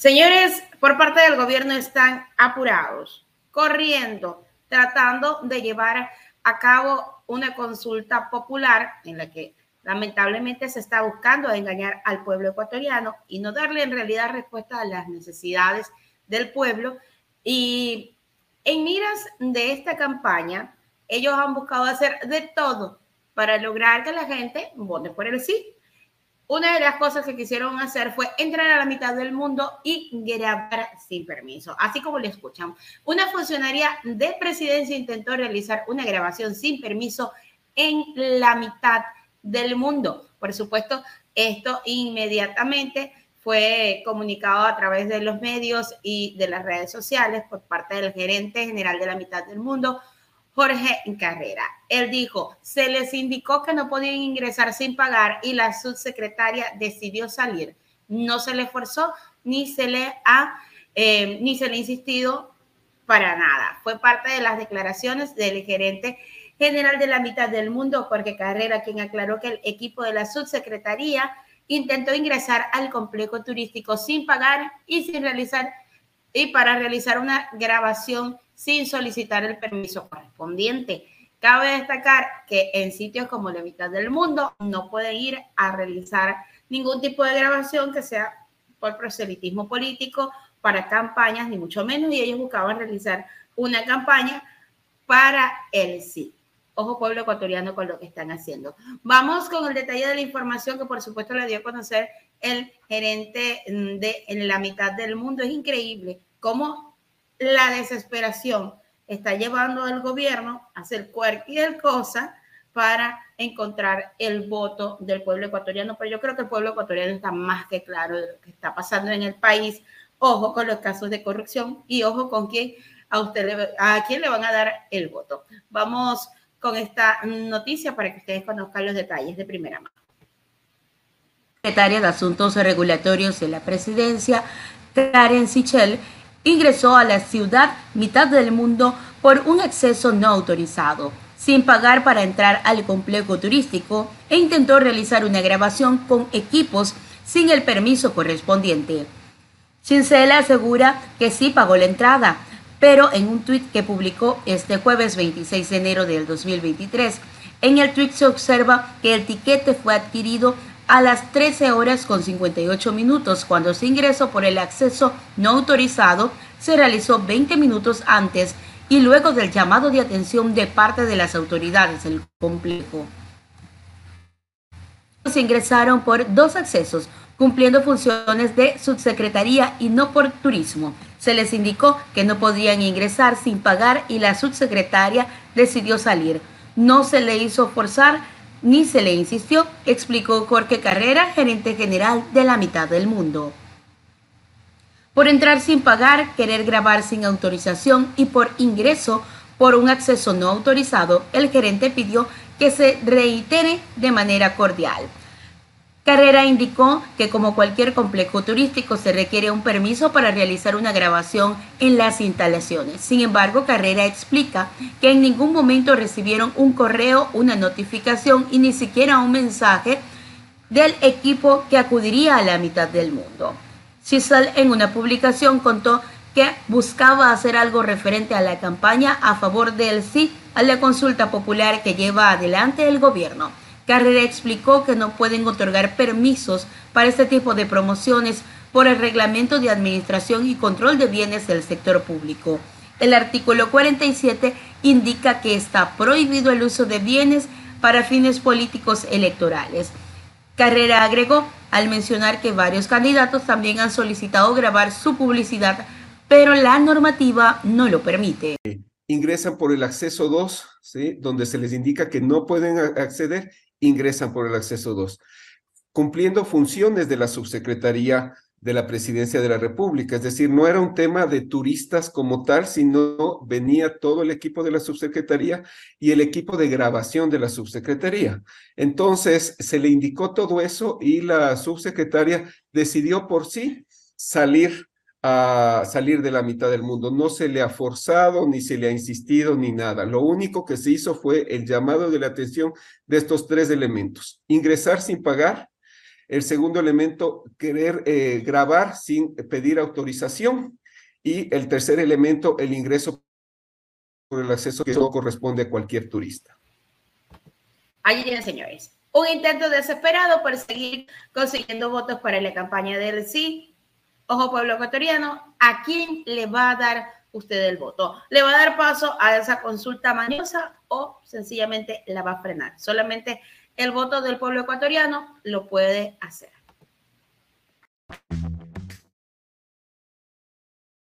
Señores, por parte del gobierno están apurados, corriendo, tratando de llevar a cabo una consulta popular en la que lamentablemente se está buscando engañar al pueblo ecuatoriano y no darle en realidad respuesta a las necesidades del pueblo. Y en miras de esta campaña, ellos han buscado hacer de todo para lograr que la gente vote por el sí. Una de las cosas que quisieron hacer fue entrar a la mitad del mundo y grabar sin permiso, así como le escuchan. Una funcionaria de presidencia intentó realizar una grabación sin permiso en la mitad del mundo. Por supuesto, esto inmediatamente fue comunicado a través de los medios y de las redes sociales por parte del gerente general de la mitad del mundo, Jorge Carrera. Él dijo, se les indicó que no podían ingresar sin pagar y la subsecretaria decidió salir. No se le forzó ni se le ha, eh, ni se le ha insistido para nada. Fue parte de las declaraciones del gerente general de la mitad del mundo, Jorge Carrera, quien aclaró que el equipo de la subsecretaría intentó ingresar al complejo turístico sin pagar y sin realizar y para realizar una grabación sin solicitar el permiso correspondiente. Cabe destacar que en sitios como la mitad del mundo no pueden ir a realizar ningún tipo de grabación que sea por proselitismo político, para campañas, ni mucho menos, y ellos buscaban realizar una campaña para el sí. Ojo pueblo ecuatoriano con lo que están haciendo. Vamos con el detalle de la información que por supuesto le dio a conocer el gerente de en la mitad del mundo. Es increíble cómo la desesperación está llevando al gobierno a hacer cualquier cosa para encontrar el voto del pueblo ecuatoriano, pero yo creo que el pueblo ecuatoriano está más que claro de lo que está pasando en el país. Ojo con los casos de corrupción y ojo con quién a usted le, a quién le van a dar el voto. Vamos con esta noticia para que ustedes conozcan los detalles de primera mano. Secretaria de Asuntos Regulatorios de la Presidencia, Karen Sichel, ingresó a la ciudad mitad del mundo por un acceso no autorizado, sin pagar para entrar al complejo turístico e intentó realizar una grabación con equipos sin el permiso correspondiente. Chincela asegura que sí pagó la entrada, pero en un tuit que publicó este jueves 26 de enero del 2023, en el tuit se observa que el tiquete fue adquirido a las 13 horas con 58 minutos, cuando se ingresó por el acceso no autorizado, se realizó 20 minutos antes y luego del llamado de atención de parte de las autoridades del complejo. Se ingresaron por dos accesos, cumpliendo funciones de subsecretaría y no por turismo. Se les indicó que no podían ingresar sin pagar y la subsecretaria decidió salir. No se le hizo forzar ni se le insistió, explicó Jorge Carrera, gerente general de la mitad del mundo. Por entrar sin pagar, querer grabar sin autorización y por ingreso por un acceso no autorizado, el gerente pidió que se reitere de manera cordial. Carrera indicó que como cualquier complejo turístico se requiere un permiso para realizar una grabación en las instalaciones. Sin embargo, Carrera explica que en ningún momento recibieron un correo, una notificación y ni siquiera un mensaje del equipo que acudiría a la mitad del mundo. Chisel en una publicación contó que buscaba hacer algo referente a la campaña a favor del sí a la consulta popular que lleva adelante el gobierno. Carrera explicó que no pueden otorgar permisos para este tipo de promociones por el Reglamento de Administración y Control de Bienes del Sector Público. El artículo 47 indica que está prohibido el uso de bienes para fines políticos electorales. Carrera agregó al mencionar que varios candidatos también han solicitado grabar su publicidad, pero la normativa no lo permite. Ingresan por el acceso 2, ¿sí? donde se les indica que no pueden acceder ingresan por el acceso 2, cumpliendo funciones de la subsecretaría de la presidencia de la República. Es decir, no era un tema de turistas como tal, sino venía todo el equipo de la subsecretaría y el equipo de grabación de la subsecretaría. Entonces, se le indicó todo eso y la subsecretaria decidió por sí salir a salir de la mitad del mundo. No se le ha forzado, ni se le ha insistido, ni nada. Lo único que se hizo fue el llamado de la atención de estos tres elementos. Ingresar sin pagar, El segundo elemento, querer eh, grabar sin pedir autorización. Y el tercer elemento, el ingreso por el acceso que no corresponde a cualquier turista. Allí señores. Un intento desesperado por seguir consiguiendo votos para la campaña del sí. Ojo, pueblo ecuatoriano, ¿a quién le va a dar usted el voto? ¿Le va a dar paso a esa consulta mañosa o sencillamente la va a frenar? Solamente el voto del pueblo ecuatoriano lo puede hacer.